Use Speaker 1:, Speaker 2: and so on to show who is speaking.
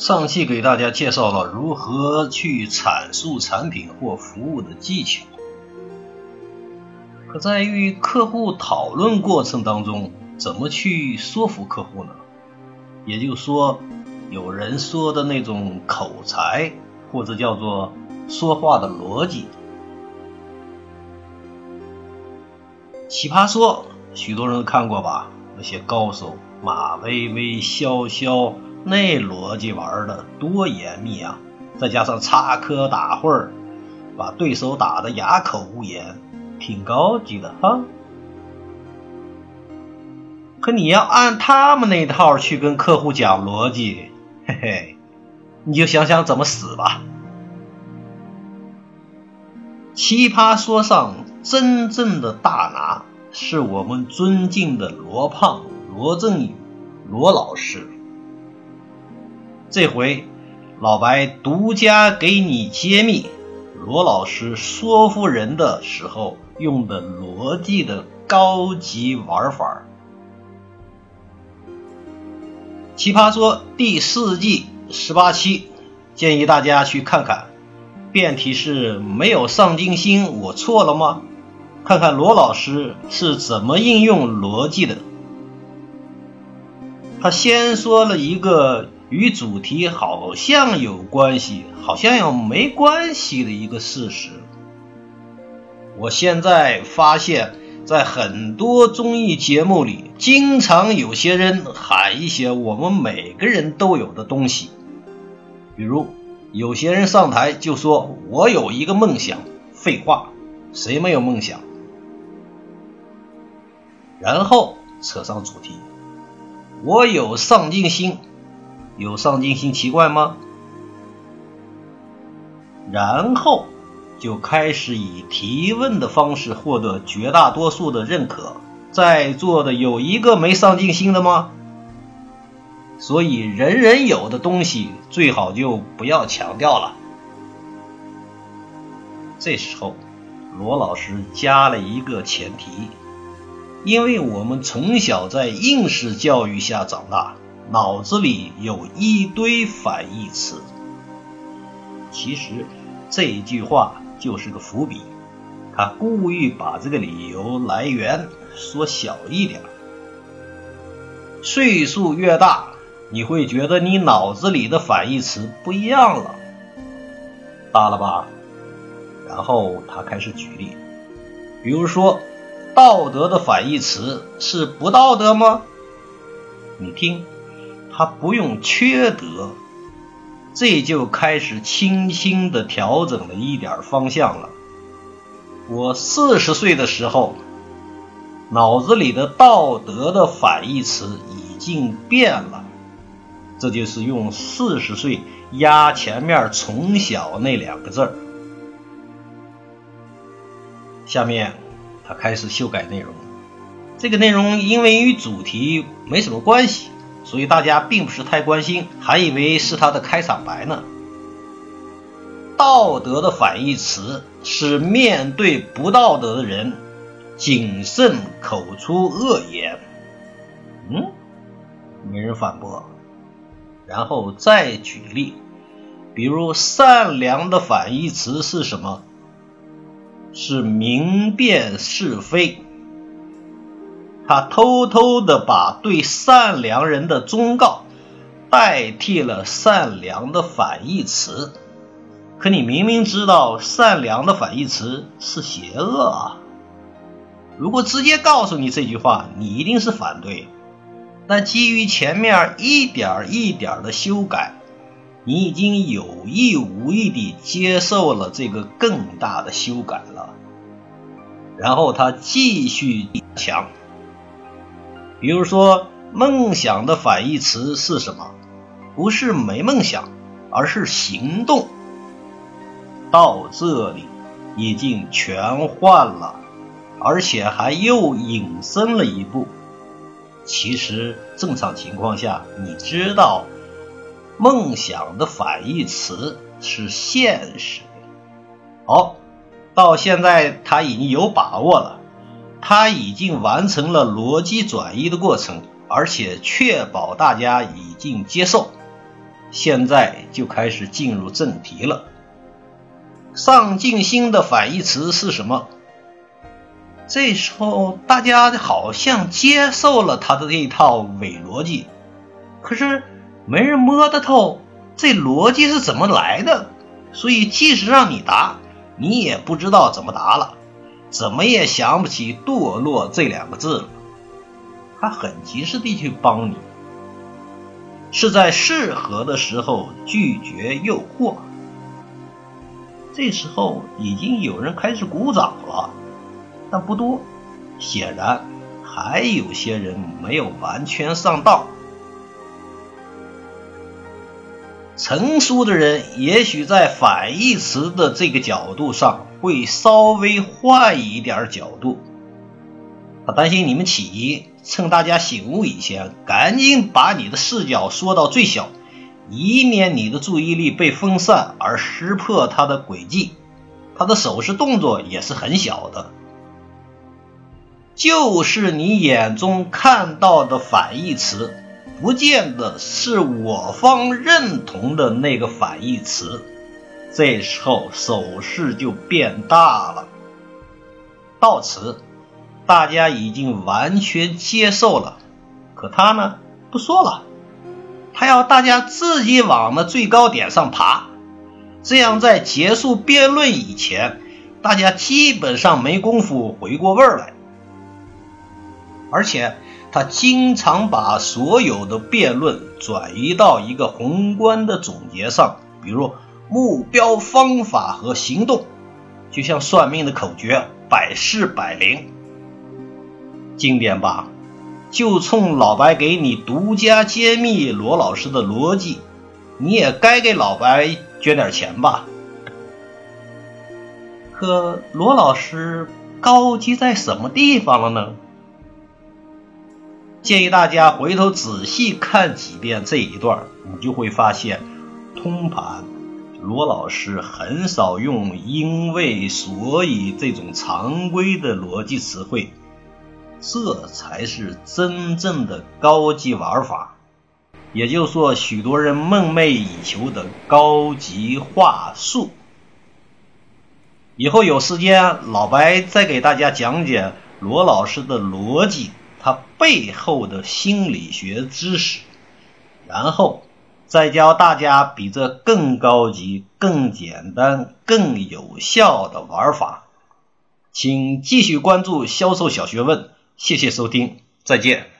Speaker 1: 上期给大家介绍了如何去阐述产品或服务的技巧，可在与客户讨论过程当中，怎么去说服客户呢？也就是说，有人说的那种口才，或者叫做说话的逻辑。奇葩说，许多人看过吧？那些高手马薇薇、潇潇。那逻辑玩的多严密啊！再加上插科打诨，把对手打得哑口无言，挺高级的哈。可你要按他们那套去跟客户讲逻辑，嘿嘿，你就想想怎么死吧。奇葩说上真正的大拿是我们尊敬的罗胖、罗振宇、罗老师。这回，老白独家给你揭秘罗老师说服人的时候用的逻辑的高级玩法。奇葩说第四季十八期，建议大家去看看。辩题是没有上进心，我错了吗？看看罗老师是怎么应用逻辑的。他先说了一个。与主题好像有关系，好像又没关系的一个事实。我现在发现，在很多综艺节目里，经常有些人喊一些我们每个人都有的东西，比如有些人上台就说“我有一个梦想”，废话，谁没有梦想？然后扯上主题，“我有上进心”。有上进心奇怪吗？然后就开始以提问的方式获得绝大多数的认可。在座的有一个没上进心的吗？所以人人有的东西最好就不要强调了。这时候，罗老师加了一个前提，因为我们从小在应试教育下长大。脑子里有一堆反义词，其实这句话就是个伏笔，他故意把这个理由来源缩小一点。岁数越大，你会觉得你脑子里的反义词不一样了，大了吧？然后他开始举例，比如说，道德的反义词是不道德吗？你听。他不用缺德，这就开始轻轻的调整了一点方向了。我四十岁的时候，脑子里的道德的反义词已经变了，这就是用四十岁压前面从小那两个字儿。下面他开始修改内容，这个内容因为与主题没什么关系。所以大家并不是太关心，还以为是他的开场白呢。道德的反义词是面对不道德的人，谨慎口出恶言。嗯，没人反驳。然后再举例，比如善良的反义词是什么？是明辨是非。他偷偷的把对善良人的忠告代替了善良的反义词，可你明明知道善良的反义词是邪恶啊！如果直接告诉你这句话，你一定是反对。但基于前面一点一点的修改，你已经有意无意地接受了这个更大的修改了。然后他继续强。比如说，梦想的反义词是什么？不是没梦想，而是行动。到这里已经全换了，而且还又引申了一步。其实正常情况下，你知道，梦想的反义词是现实。好，到现在他已经有把握了。他已经完成了逻辑转移的过程，而且确保大家已经接受。现在就开始进入正题了。上进心的反义词是什么？这时候大家好像接受了他的这一套伪逻辑，可是没人摸得透这逻辑是怎么来的，所以即使让你答，你也不知道怎么答了，怎么也想不起“堕落”这两个字了。他很及时地去帮你，是在适合的时候拒绝诱惑。这时候已经有人开始鼓掌了。但不多，显然还有些人没有完全上道。成熟的人也许在反义词的这个角度上会稍微换一点角度。他担心你们起疑，趁大家醒悟以前，赶紧把你的视角缩到最小，以免你的注意力被分散而识破他的诡计。他的手势动作也是很小的。就是你眼中看到的反义词，不见得是我方认同的那个反义词。这时候手势就变大了。到此，大家已经完全接受了。可他呢，不说了。他要大家自己往那最高点上爬，这样在结束辩论以前，大家基本上没工夫回过味儿来。而且他经常把所有的辩论转移到一个宏观的总结上，比如目标、方法和行动，就像算命的口诀“百试百灵”。经典吧？就冲老白给你独家揭秘罗老师的逻辑，你也该给老白捐点钱吧？可罗老师高级在什么地方了呢？建议大家回头仔细看几遍这一段，你就会发现，通盘罗老师很少用“因为”“所以”这种常规的逻辑词汇，这才是真正的高级玩法，也就是说，许多人梦寐以求的高级话术。以后有时间，老白再给大家讲解罗老师的逻辑。它背后的心理学知识，然后再教大家比这更高级、更简单、更有效的玩法。请继续关注销售小学问，谢谢收听，再见。